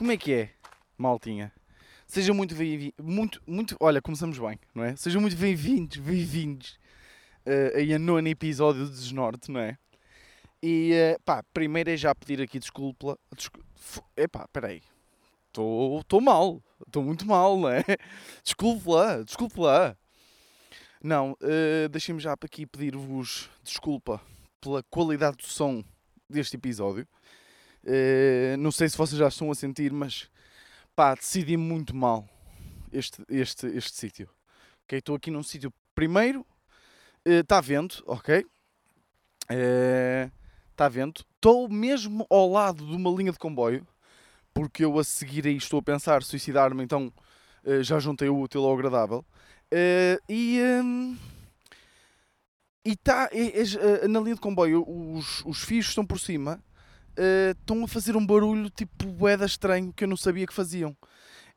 Como é que é, maltinha? Sejam muito bem-vindos, muito, muito, olha, começamos bem, não é? Sejam muito bem-vindos, bem-vindos uh, aí a nono episódio do Desnorte, não é? E, uh, pá, primeiro é já pedir aqui desculpa, desculpa epá, peraí, estou mal, estou muito mal, não é? Desculpe lá, desculpe lá. Não, uh, deixem-me já aqui pedir-vos desculpa pela qualidade do som deste episódio. Uh, não sei se vocês já estão a sentir, mas pá, decidi muito mal este, este, este sítio. Ok, estou aqui num sítio. Primeiro, está uh, vento, ok? Está uh, vento. Estou mesmo ao lado de uma linha de comboio, porque eu a seguir aí estou a pensar suicidar-me, então uh, já juntei o útil ao agradável. e. Um, e está na linha de comboio, os, os fios estão por cima uh, estão a fazer um barulho tipo boeda estranho que eu não sabia que faziam.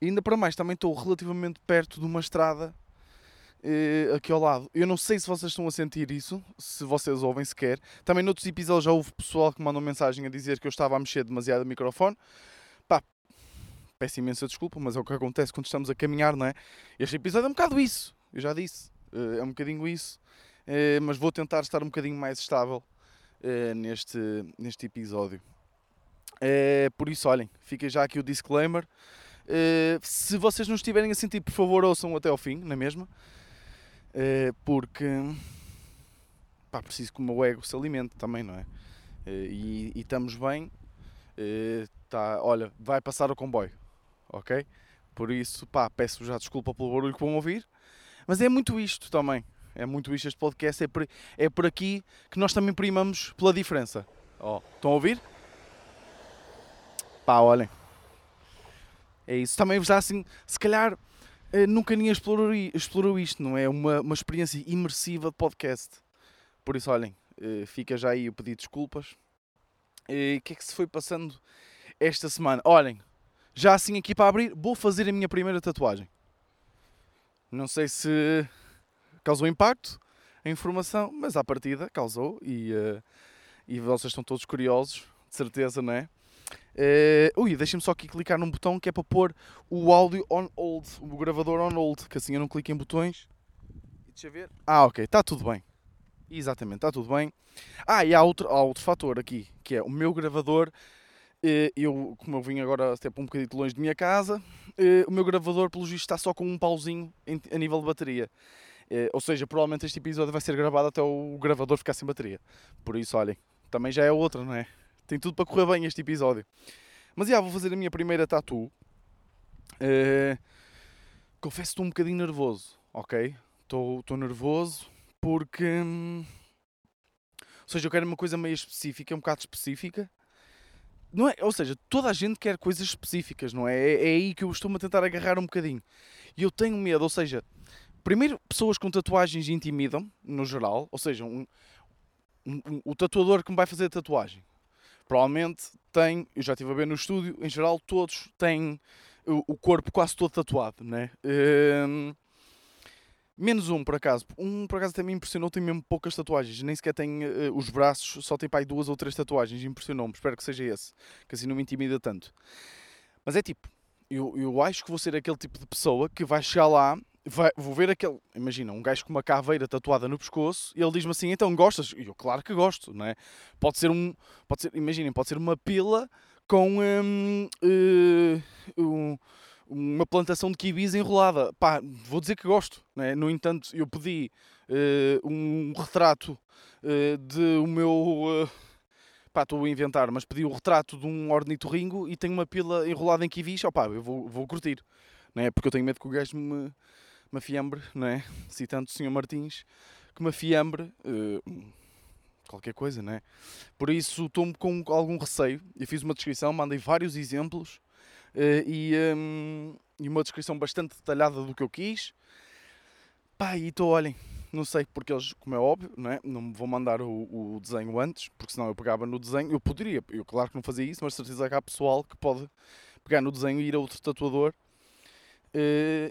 E ainda para mais, também estou relativamente perto de uma estrada uh, aqui ao lado. Eu não sei se vocês estão a sentir isso, se vocês ouvem sequer. Também noutros episódios já houve pessoal que mandou mensagem a dizer que eu estava a mexer demasiado o microfone. Pá, peço imensa desculpa, mas é o que acontece quando estamos a caminhar, não é? Este episódio é um bocado isso, eu já disse. Uh, é um bocadinho isso. mas vou tentar estar um bocadinho mais estável neste, neste episódio. Uh, por isso, olhem, fica já aqui o disclaimer. Uh, se vocês não estiverem a sentir, por favor, ouçam até ao fim, não é mesmo? porque pá, preciso que o meu ego se alimente também, não é? E, e, estamos bem. tá, olha, vai passar o comboio, ok? Por isso, pá, peço já desculpa pelo barulho que vão ouvir. Mas é muito isto também. É muito isto este podcast. É por, é por aqui que nós também primamos pela diferença. Oh, estão a ouvir? Pá, olhem. É isso. Também já assim, se calhar eh, nunca ninguém explorou, explorou isto, não é? Uma, uma experiência imersiva de podcast. Por isso, olhem, eh, fica já aí o pedido de desculpas. O que é que se foi passando esta semana? Olhem, já assim aqui para abrir, vou fazer a minha primeira tatuagem. Não sei se causou impacto a informação, mas à partida causou e, uh, e vocês estão todos curiosos, de certeza, não é? Uh, ui, deixem-me só aqui clicar num botão que é para pôr o áudio on hold, o gravador on hold, que assim eu não clico em botões. Deixa ver. Ah, ok, está tudo bem. Exatamente, está tudo bem. Ah, e há outro, há outro fator aqui, que é o meu gravador. Eh, eu, como eu vim agora até para um bocadinho longe de minha casa, o meu gravador, pelo visto, está só com um pauzinho a nível de bateria. Eh, ou seja, provavelmente este episódio vai ser gravado até o gravador ficar sem bateria. Por isso, olhem, também já é outra, não é? Tem tudo para correr bem este episódio. Mas já, vou fazer a minha primeira tatu. Uh, confesso que estou um bocadinho nervoso, ok? Estou, nervoso porque. Hum, ou seja, eu quero uma coisa meio específica, um bocado específica. Não é, ou seja, toda a gente quer coisas específicas, não é? É, é aí que eu estou-me a tentar agarrar um bocadinho. E eu tenho medo, ou seja, Primeiro, pessoas com tatuagens intimidam, no geral. Ou seja, um, um, um, o tatuador que me vai fazer a tatuagem provavelmente tem, eu já estive a ver no estúdio, em geral todos têm o, corpo quase todo tatuado, né? Um, menos um, por acaso. Um, por acaso, até me impressionou, tem mesmo poucas tatuagens. Nem sequer tem uh, os braços, só tem para aí duas ou três tatuagens. Impressionou-me. Espero que seja esse, que assim não me intimida tanto. Mas é tipo, eu, eu acho que vou ser aquele tipo de pessoa que vai chegar lá vai, vou ver aquele. Imagina, um gajo com uma caveira tatuada no pescoço e ele diz-me assim: então gostas? E eu, claro que gosto, não é? Pode ser um. Pode ser, imaginem, pode ser uma pila com um, uh, um, uma plantação de kibis enrolada. Pá, vou dizer que gosto, não é? No entanto, eu pedi uh, um retrato uh, de o meu. Pá, estou a inventar, mas pedi o retrato de um ornitorringo e tenho uma pila enrolada em kiwis, opá, eu vou, vou curtir, não é? Porque eu tenho medo que o gajo me, uma fiambre, não é? Citando o Sr. Martins, que uma fiambre, uh, qualquer coisa, não é? Por isso estou com algum receio. Eu fiz uma descrição, mandei vários exemplos uh, e, um, e, uma descrição bastante detalhada do que eu quis. Pá, e estou, olhem, não sei, porque eles, como é óbvio, não, é? não vou mandar o, o, desenho antes, porque senão eu pegava no desenho. Eu poderia, eu claro que não fazia isso, mas certeza que há pessoal que pode pegar no desenho e ir a outro tatuador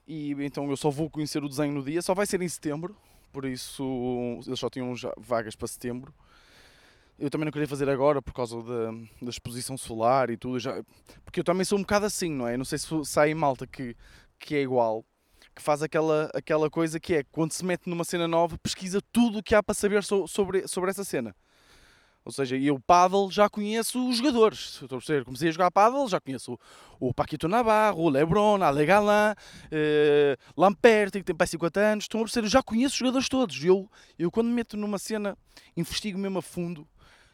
e então eu só vou conhecer o desenho no dia, só vai ser em setembro, por isso eles só tinham vagas para setembro. eu também não queria fazer agora por causa da, da exposição solar e tudo, já, porque eu também sou um bocado assim, não é? Não sei se sai malta que, que é igual, que faz aquela, aquela coisa que é quando se mete numa cena nova, pesquisa tudo o que há para saber so, sobre, sobre essa cena. Ou seja, eu paddle já conheço os jogadores. Estou a perceber, comecei a jogar paddle, já conheço o, Paquito Navarro, o Lebron, Ale Galan, eh, Lamperti, que tem para 50 anos. Estão a perceber, já conheço os jogadores todos. Eu, eu quando me meto numa cena, investigo mesmo a fundo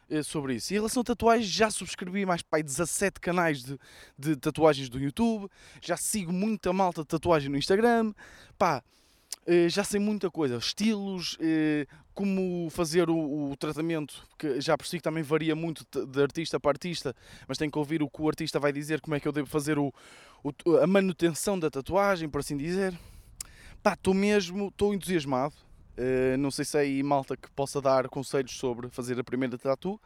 eh, sobre isso. E em relação a tatuagens, já subscrevi mais pai 17 canais de, de tatuagens do YouTube, já sigo muita malta de tatuagem no Instagram. Pá, já sei muita coisa, estilos, eh, como fazer o, tratamento, que já percebi que também varia muito de artista para artista, mas tenho que ouvir o que o artista vai dizer, como é que eu devo fazer o, o a manutenção da tatuagem, por assim dizer. Pá, estou mesmo, estou entusiasmado. Uh, não sei se é aí malta que possa dar conselhos sobre fazer a primeira tatu.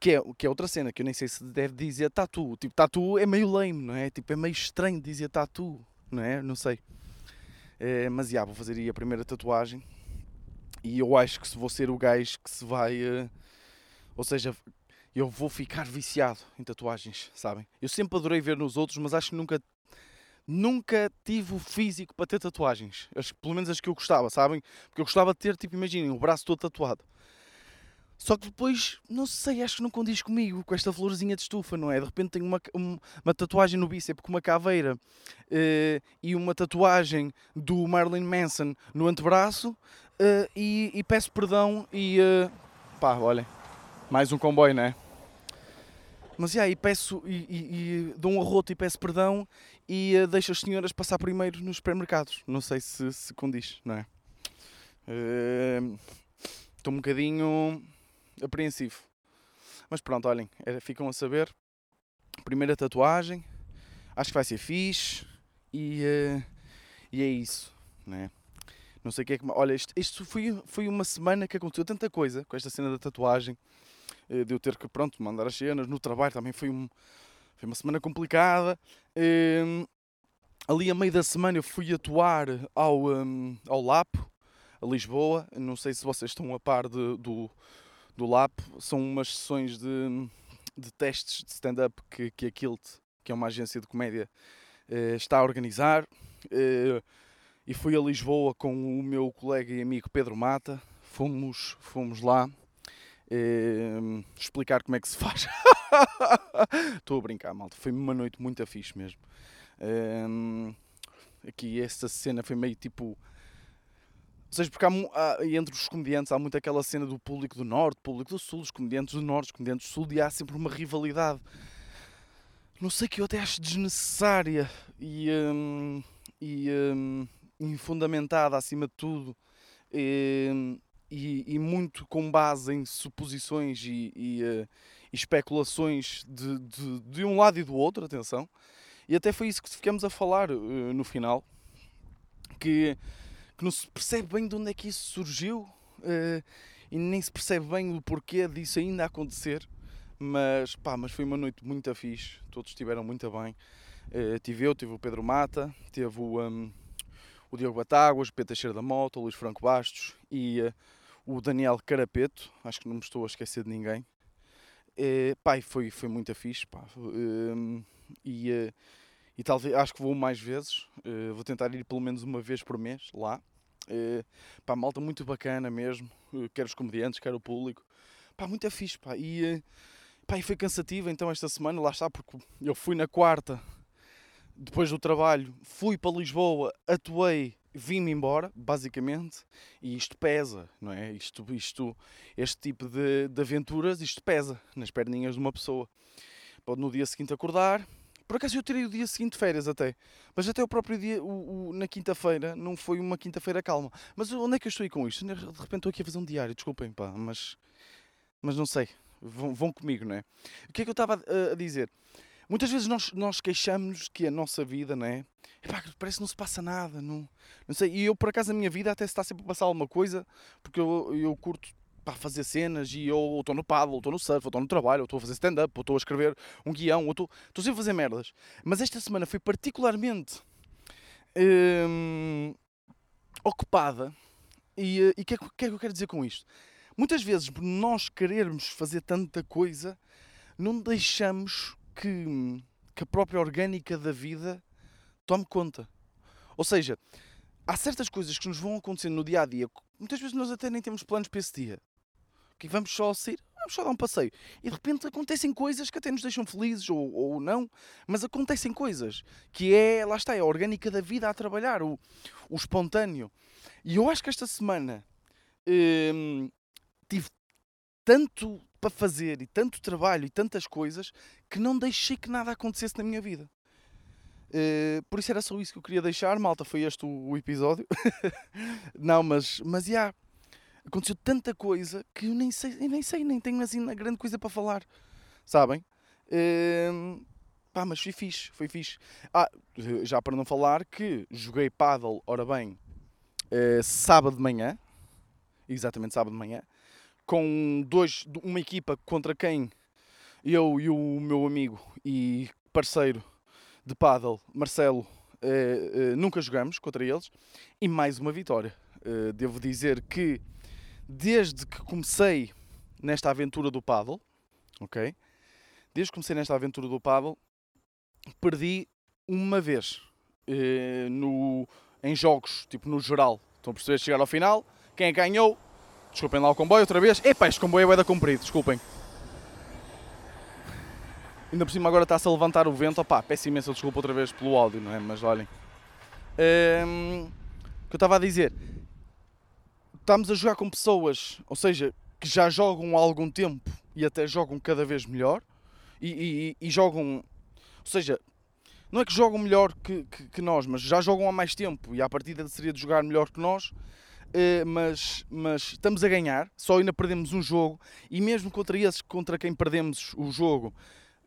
Que é, que é outra cena, que eu nem sei se deve dizer tatu. Tipo, tatu é meio lame, não é? Tipo, é meio estranho dizer tatu, não é? Não sei. Uh, mas já, vou fazer aí a primeira tatuagem e eu acho que se vou ser o gajo que se vai. Uh, ou seja, eu vou ficar viciado em tatuagens, sabem? Eu sempre adorei ver nos outros, mas acho que nunca. Nunca tive o físico para ter tatuagens. Pelo menos as que eu gostava, sabem? Porque eu gostava de ter, tipo, imaginem, o braço todo tatuado. Só que depois, não sei, acho que não condiz comigo com esta florzinha de estufa, não é? De repente tenho uma, uma tatuagem no bíceps com uma caveira uh, e uma tatuagem do Marilyn Manson no antebraço uh, e, e, peço perdão e uh, pá, olhem, mais um comboio, não é? Mas yeah, e peço e, e, e dou um arroto e peço perdão e uh, deixo as senhoras passar primeiro nos supermercados. Não sei se, se condiz, não é? Estou um bocadinho apreensivo. Mas pronto, olhem, era, ficam a saber. Primeira tatuagem, acho que vai ser fixe e, uh, e é isso, não é? não sei o que é que. Olha, isto, isto foi, foi uma semana que aconteceu tanta coisa com esta cena da tatuagem, eh, de eu ter que, pronto, mandar as cenas. No trabalho também foi, um, foi uma semana complicada. Um, ali a meio da semana eu fui atuar ao, um, ao LAP, a Lisboa. Não sei se vocês estão a par de, do, do LAP. São umas sessões de, de testes de stand-up que, que a Kilt, que é uma agência de comédia, eh, está a organizar. Eh, e fui a Lisboa com o meu colega e amigo Pedro Mata. Fomos, fomos lá eh, explicar como é que se faz. Estou a brincar, malta. Foi uma noite muito fixe mesmo. Aqui essa cena foi meio tipo. Seja, porque há, há, entre os comediantes há muito aquela cena do público do Norte, público do Sul, os comediantes do Norte, os comediantes do Sul, e há sempre uma rivalidade. Não sei que eu até acho desnecessária e, hum, e hum, infundamentada acima de tudo e, e, e muito com base em suposições e, e, uh, e especulações de, de, de, um lado e do outro, atenção. E até foi isso que ficamos a falar uh, no final, que, que não se percebe bem de onde é que isso surgiu uh, e nem se percebe bem o porquê disso ainda acontecer. Mas, pá, mas foi uma noite muito fixe, todos estiveram muito bem. Uh, tive eu, tive o Pedro Mata, teve o, um, o Diogo Batáguas, o Pedro Teixeira da Mota, o Luís Franco Bastos e uh, o Daniel Carapeto, acho que não me estou a esquecer de ninguém. Uh, pá, foi, foi muito fixe, pá. Uh, e, e talvez, acho que vou mais vezes, vou tentar ir pelo menos uma vez por mês lá. Uh, pá, malta muito bacana mesmo, quer os comediantes, quer o público. Pá, muito fixe, pá. E, pá, e foi cansativo então esta semana, lá está, porque eu fui na quarta depois do trabalho, fui para Lisboa, atuei, vim-me embora, basicamente, e isto pesa, não é? Isto, isto, este tipo de, de aventuras, isto pesa nas perninhas de uma pessoa. Pode no dia seguinte acordar, por acaso eu tirei o dia seguinte de férias até, mas até o próprio dia, o, o na quinta-feira, não foi uma quinta-feira calma. Mas onde é que eu estou aí com isto? De repente estou aqui a fazer um diário, desculpem, pá, mas, mas não sei, vão, vão comigo, não é? O que é que eu estava a, a dizer? Muitas vezes nós, nós queixamos que a nossa vida, não é? Epá, parece que não se passa nada, não, não sei. E eu, por acaso, a minha vida até se está sempre a passar alguma coisa, porque eu, eu curto para fazer cenas e eu estou no paddle, estou no surf, estou no trabalho, estou a fazer stand-up, estou a escrever um guião, estou sempre a fazer merdas. Mas esta semana foi particularmente hum, ocupada. E o que, é, que é que eu quero dizer com isto? muitas vezes, nós querermos fazer tanta coisa, não deixamos que, que a própria orgânica da vida tome conta. Ou seja, há certas coisas que nos vão acontecendo no dia a dia, muitas vezes nós até nem temos planos para esse dia. Que vamos só sair, vamos só dar um passeio. E de repente acontecem coisas que até nos deixam felizes ou, ou não, mas acontecem coisas que é, lá está, é a orgânica da vida a trabalhar, o, o espontâneo. E eu acho que esta semana hum, tive tanto para fazer e tanto trabalho e tantas coisas que não deixei que nada acontecesse na minha vida. Uh, por isso era só isso que eu queria deixar, malta. Foi este o, o episódio. não, mas, mas yeah, aconteceu tanta coisa que eu nem sei, eu nem sei, nem tenho assim grande coisa para falar, sabem? Uh, pá, mas foi fixe, foi fixe. Ah, já para não falar que joguei paddle, ora bem, uh, sábado de manhã, exatamente sábado de manhã, com dois, uma equipa contra quem eu e o meu amigo e parceiro de paddle, Marcelo, eh, nunca jogamos contra eles e mais uma vitória. Eh, devo dizer que desde que comecei nesta aventura do paddle, ok? Desde que comecei nesta aventura do paddle, perdi uma vez no, em jogos, tipo no geral. Estão a perceber? Chegar ao final, quem é ganhou? Desculpem lá o comboio outra vez. Epá, este comboio é da comprido, desculpem. Ainda por cima agora está-se a levantar o vento. Opá, peço imensa desculpa outra vez pelo áudio, não é? Mas olhem. Um, o que eu estava a dizer. Estamos a jogar com pessoas, ou seja, que já jogam há algum tempo e até jogam cada vez melhor. E, e, e jogam. Ou seja, não é que jogam melhor que, que, que, nós, mas já jogam há mais tempo e a partida seria de jogar melhor que nós. Uh, mas, mas estamos a ganhar, só ainda perdemos um jogo e mesmo contra esses contra quem perdemos o jogo,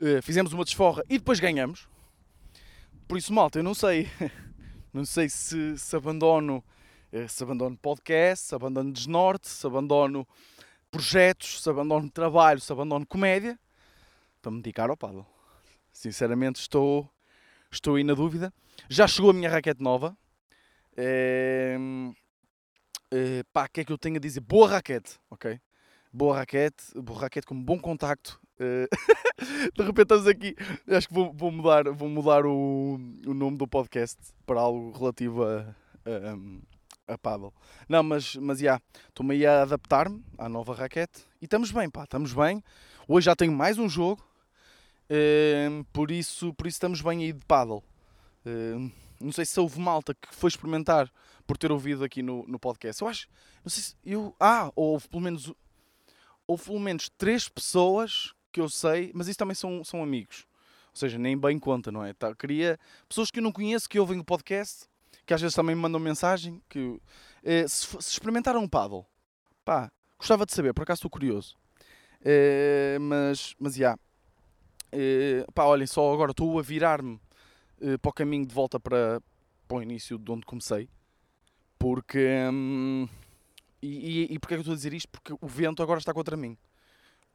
uh, fizemos uma desforra e depois ganhamos. Por isso, malta, eu não sei. não sei se, se abandono se abandono podcast, se abandono desnorte, se abandono projetos, se abandono trabalho, se abandono comédia para me dedicar ao paddle. Sinceramente estou, estou aí na dúvida. Já chegou a minha raquete nova. Uh, pá, o que é que eu tenho a dizer? Boa raquete, ok? Boa raquete, boa raquete com bom contacto, eh, de repente estamos aqui. Acho que vou, vou mudar, vou mudar o, o nome do podcast para algo relativo a, a paddle. Não, mas, mas já, estou-me aí a adaptar-me à nova raquete e estamos bem, pá, estamos bem. Hoje já tenho mais um jogo, uh, por, isso, por isso estamos bem aí de paddle. Uh, não sei se houve malta que foi experimentar por ter ouvido aqui no, no podcast. Eu acho, não sei se eu. Ah, ou houve pelo menos houve pelo menos três pessoas que eu sei, mas isso também são, são amigos. Ou seja, nem bem conta, não é? Tá, queria pessoas que eu não conheço, que ouvem o podcast, que às vezes também me mandam mensagem, que eh, se, se, experimentaram um paddle, pá, gostava de saber, por acaso estou curioso. Eh, mas, mas, já. Yeah. Pá, olhem, só agora estou a virar-me eh, para o caminho de volta para, para o início de onde comecei. Porque... Hum, e, e, e porquê é que eu estou a dizer isto? Porque o vento agora está contra mim.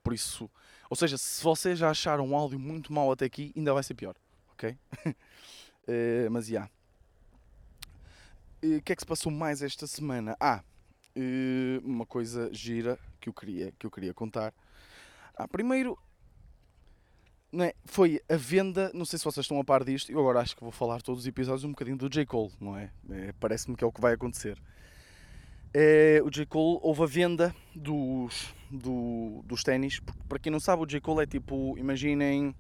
Por isso, ou seja, se vocês já acharam um áudio muito mau até aqui, ainda vai ser pior, ok? uh, mas já. Yeah. O uh, que é que se passou mais esta semana? Ah, uh, uma coisa gira que eu queria, que eu queria contar. Ah, primeiro, não é? foi a venda, não sei se vocês estão a par disto, eu agora acho que vou falar todos os episódios um bocadinho do J. Cole, não é? é Parece-me que é o que vai acontecer é, o J. Cole houve a venda dos, do, dos ténis. Para quem não sabe, o J. Cole é tipo, imaginem,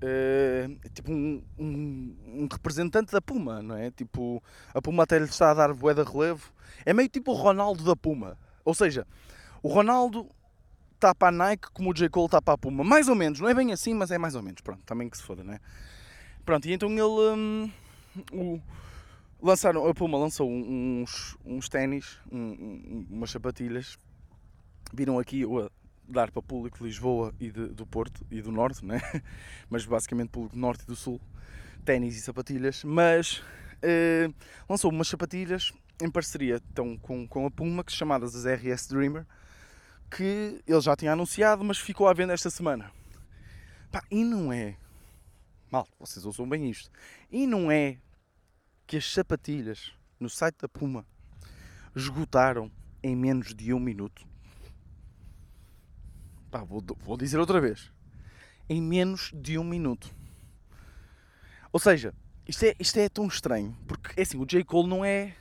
é tipo um, um, um, representante da Puma, não é? Tipo, a Puma até lhe está a dar bué de relevo. É meio tipo o Ronaldo da Puma. Ou seja, o Ronaldo está para a Nike como o J. Cole está para a Puma. Mais ou menos, não é bem assim, mas é mais ou menos. Pronto, também que se foda, não é? Pronto, e então ele. Um, o, lançaram, a Puma lançou uns, uns ténis, um, umas sapatilhas. Viram aqui a dar para público de Lisboa e de, do Porto e do Norte, né? mas basicamente público do Norte e do Sul, ténis e sapatilhas. Mas eh, lançou umas sapatilhas em parceria então, com, com a Puma, que chamadas as RS Dreamer, que ele já tinha anunciado, mas ficou à venda esta semana. Pá, e não é. Mal, vocês ouçam bem isto. E não é que as sapatilhas no site da Puma esgotaram em menos de um minuto. Pá, vou, vou dizer outra vez. Em menos de um minuto. Ou seja, isto é, isto é tão estranho. Porque, é assim, o J. Cole não é...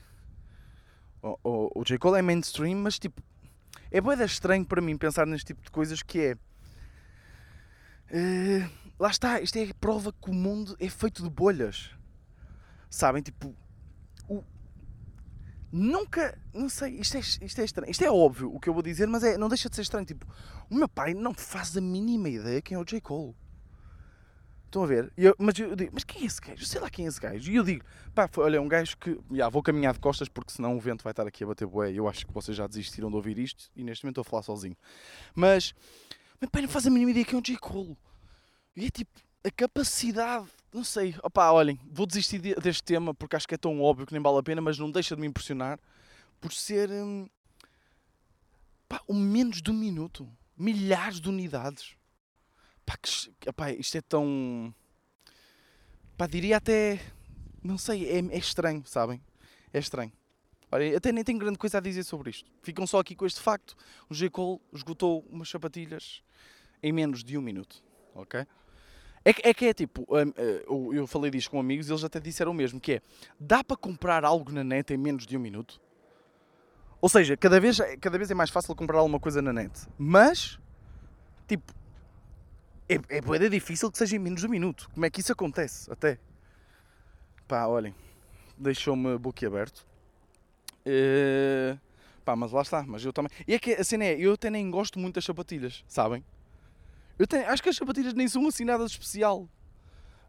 O, o, o J. Cole é mainstream, mas tipo... É boeda estranho para mim pensar neste tipo de coisas que é... Uh, lá está, isto é a prova que o mundo é feito de bolhas. Sabem? Tipo, nunca, não sei, isto é, isto é estranho. Isto é óbvio o que eu vou dizer, mas é, não deixa de ser estranho. Tipo, o meu pai não faz a mínima ideia quem é o J. Cole. Estão a ver? Eu, mas eu digo, mas quem é esse gajo? Sei lá quem é esse gajo. E eu digo, pá, foi, olha, é um gajo que. Já, vou caminhar de costas porque senão o vento vai estar aqui a bater bué. Eu acho que vocês já desistiram de ouvir isto e neste momento estou a falar sozinho. Mas, meu pai não faz a mínima ideia quem é o J. Cole. E é tipo, a capacidade, não sei, opá, olhem, vou desistir deste tema porque acho que é tão óbvio que nem vale a pena, mas não deixa de me impressionar por ser hum, pá, um menos de um minuto, milhares de unidades. Pá, que, opá, isto é tão. Pá, diria até. Não sei, é, é estranho, sabem? É estranho. Olha, até nem tenho grande coisa a dizer sobre isto. Ficam só aqui com este facto. O J. Cole esgotou umas sapatilhas em menos de um minuto. Ok? É que, é que é tipo, hum, eh, eu falei disto com amigos e eles até disseram o mesmo, que é, dá para comprar algo na net em menos de um minuto? Ou seja, cada vez, cada vez é mais fácil comprar alguma coisa na net. Mas, tipo, é, é bem difícil que seja em menos de um minuto. Como é que isso acontece? Até. Pá, olhem, deixou-me boquiaberto. Uh, pá, mas lá está. Mas eu também. E é que a cena é, eu até nem gosto muito das sapatilhas, sabem? Eu tenho, acho que as sapatilhas nem são assim nada de especial.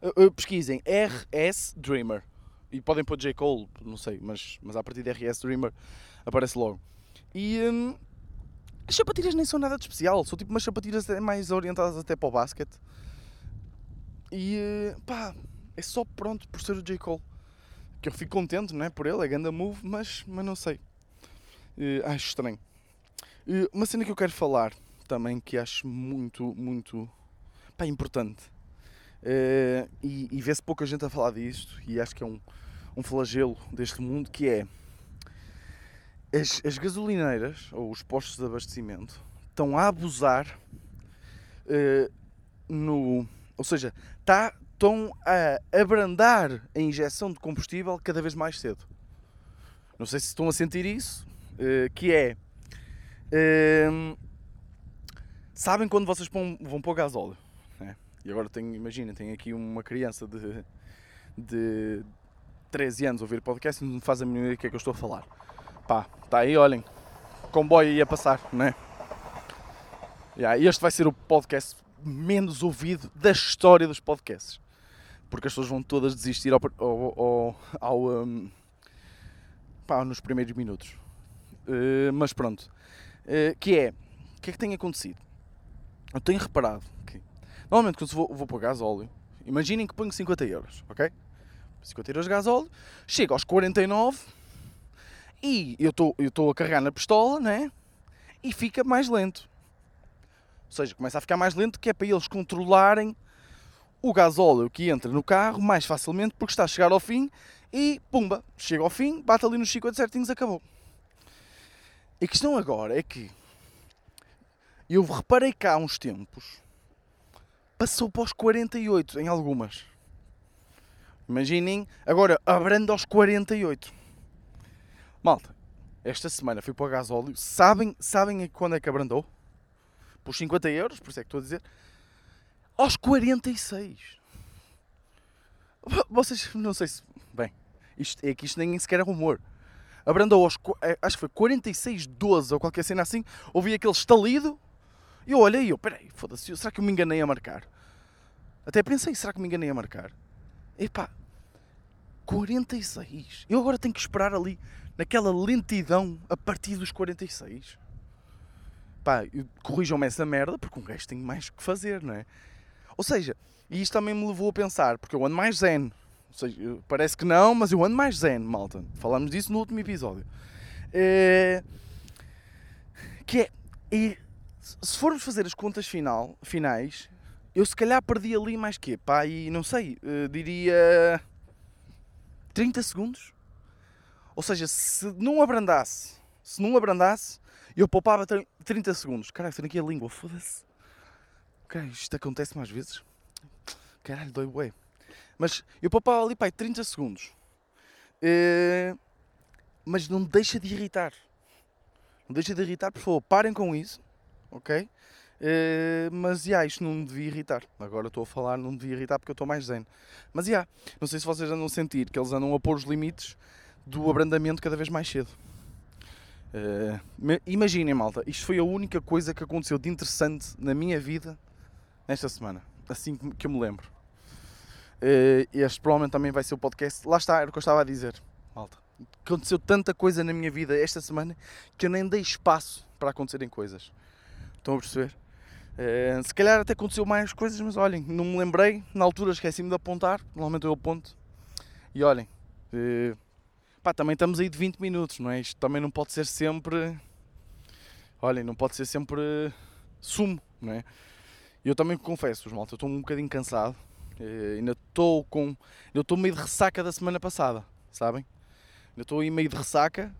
Uh, uh, pesquisem RS Dreamer. E podem pôr J. Cole, não sei, mas, mas a partir de RS Dreamer aparece logo. E um, as sapatilhas nem são nada de especial, são tipo umas sapatilhas mais orientadas até para o basquete. E uh, pá, é só pronto por ser o J. Cole. Que eu fico contente, não é? Por ele, é ganda move, mas, mas não sei. Uh, acho estranho. Uh, uma cena que eu quero falar também que acho muito, muito pá, importante. Uh, e, e vê-se pouca gente a falar disto, e acho que é um, um flagelo deste mundo, que é as, as gasolineiras, ou os postos de abastecimento, estão a abusar uh, no... Ou seja, tá, estão a abrandar a injeção de combustível cada vez mais cedo. Não sei se estão a sentir isso, uh, que é... Uh, Sabem quando vocês vão, vão pôr gasóleo? Né? E agora tenho, imagina, tem aqui uma criança de, de 13 anos a ouvir podcast e não faz a mínima ideia do que é que eu estou a falar. Pá, está aí, olhem, comboio ia passar, né? Yeah, este vai ser o podcast menos ouvido da história dos podcasts. Porque as pessoas vão todas desistir ao, ao, ao, ao um, pá, nos primeiros minutos. Uh, mas pronto. Uh, que é, o que é que tem acontecido? Eu tenho reparado que normalmente quando vou, vou pôr gás óleo, imaginem que ponho 50 euros, ok? 50 euros de gás óleo, chego aos 49 e eu estou a carregar na pistola, né? E fica mais lento. Ou seja, começa a ficar mais lento que é para eles controlarem o gasóleo que entra no carro mais facilmente porque está a chegar ao fim e pumba, chega ao fim, bate ali nos 50 certinhos, acabou. A questão agora é que eu reparei cá há uns tempos, passou para os 48 em algumas. Imaginem, agora abrando aos 48. Malta, esta semana fui para o gasóleo. Sabem, sabem quando é que abrandou? Por 50 euros, por isso é que estou a dizer. Aos 46. Vocês, não sei se. Bem, isto, é que isto nem sequer é rumor. Abrandou aos. Eh, acho que foi 46, 12 ou qualquer cena assim. Ouvi aquele estalido eu olhei e eu, peraí, foda-se, será que eu me enganei a marcar? Até pensei, será que me enganei a marcar? Epá, 46. Eu agora tenho que esperar ali, naquela lentidão, a partir dos 46. Pá, corrijam-me essa merda, porque um gajo tem mais que fazer, não é? Ou seja, e isto também me levou a pensar, porque eu ando mais zen. Ou seja, parece que não, mas eu ando mais zen, malta. Falámos disso no último episódio. É... Que é, é se formos fazer as contas final, finais, eu se calhar perdi ali mais que pá, e não sei, uh, diria 30 segundos. Ou seja, se não abrandasse, se não abrandasse, eu poupava 30 segundos. Caraca, tenho aqui a língua, foda-se. Caralho, isto acontece mais vezes. Caralho, dói bué. Mas eu poupava ali, pai, 30 segundos. Eh, mas não deixa de irritar. Não deixa de irritar, por favor, parem com isso, ok? Eh, mas, já, isto não me devia irritar. Agora estou a falar, não me devia irritar porque eu estou mais zen. Mas, já, não sei se vocês andam a sentir que eles andam a pôr os limites do abrandamento cada vez mais cedo. Me- imaginem, malta, isto foi a única coisa que aconteceu de interessante na minha vida nesta semana. Assim que eu me lembro. Eh, este provavelmente também vai ser o podcast. Lá está, era o que eu estava a dizer, malta. Aconteceu tanta coisa na minha vida esta semana que eu nem dei espaço para acontecerem coisas. Estão a perceber? Eh, se calhar até aconteceu mais coisas, mas olhem, não me lembrei. Na altura esqueci-me de apontar. Normalmente eu aponto. E olhem, eh, pá, também estamos aí de 20 minutos, não é? Isto também não pode ser sempre. Olhem, não pode ser sempre sumo, não é? Eu também confesso, malta, eu estou um bocadinho cansado. Eh, ainda estou com. Ainda estou meio de ressaca da semana passada, sabem? Ainda estou aí meio de ressaca.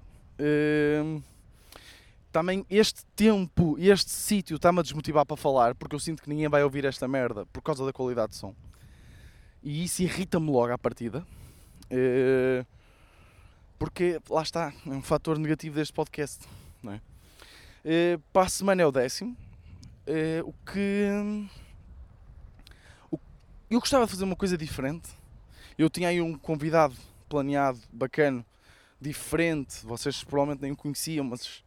Também este tempo, este sítio está-me a desmotivar para falar, porque eu sinto que ninguém vai ouvir esta merda por causa da qualidade de som. E isso irrita-me logo à partida. Eh, porque lá está, é um fator negativo deste podcast. Não é? Eh, para a semana é o décimo. Eh, o que. eu gostava de fazer uma coisa diferente. Eu tinha aí um convidado planeado, bacana, diferente. Vocês provavelmente nem o conheciam, mas,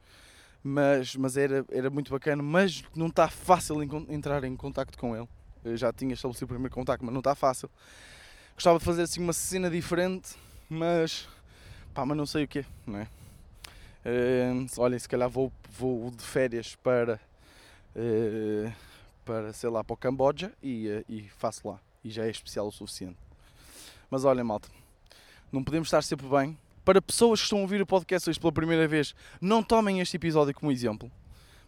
mas, mas era, era muito bacana. Mas não está fácil entrar em contacto com ele. Eu já tinha estabelecido o primeiro contacto, mas não está fácil. Gostava de fazer assim uma cena diferente, mas pá, mas não sei o quê, não é? Eh, olhem, se calhar vou, vou de férias para, eh, para, sei lá, para o Camboja e, eh, e faço lá. E já é especial o suficiente. Mas olhem, malta, não podemos estar sempre bem. Para pessoas que estão a ouvir o podcast hoje pela primeira vez, não tomem este episódio como exemplo.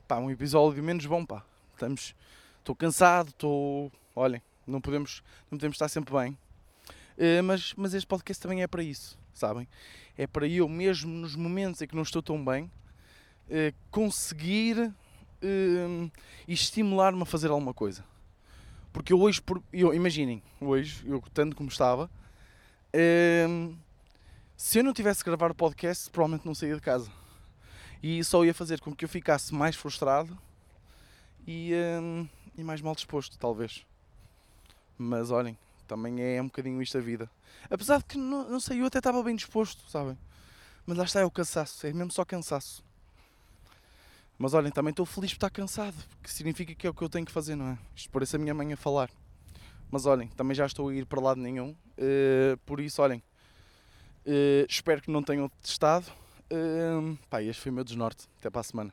Pá, um episódio menos bom, pá. Estamos, estou cansado, estou, olhem, não podemos, não podemos estar sempre bem. Eh, mas, mas este podcast também é para isso, sabem? É para eu, mesmo nos momentos em que não estou tão bem, eh, conseguir e estimular-me a fazer alguma coisa. Porque eu hoje, eu, imaginem, hoje, eu tanto como estava, eh, se eu não tivesse que gravar o podcast, provavelmente não saía de casa. E só ia fazer com que eu ficasse mais frustrado e, eh, e mais mal disposto, talvez. Mas olhem, também é um bocadinho isto a vida. Apesar de que, não, não sei, eu até estava bem disposto, sabem? Mas lá está, é o cansaço, é mesmo só cansaço. Mas olhem, também estou feliz por estar cansado, porque significa que é o que eu tenho que fazer, não é? Isto parece a minha mãe a falar. Mas olhem, também já estou a ir para lado nenhum, eh, por isso, olhem, eh, espero que não tenham testado. Eh, pá, este foi o meu desnorte. Até para a semana.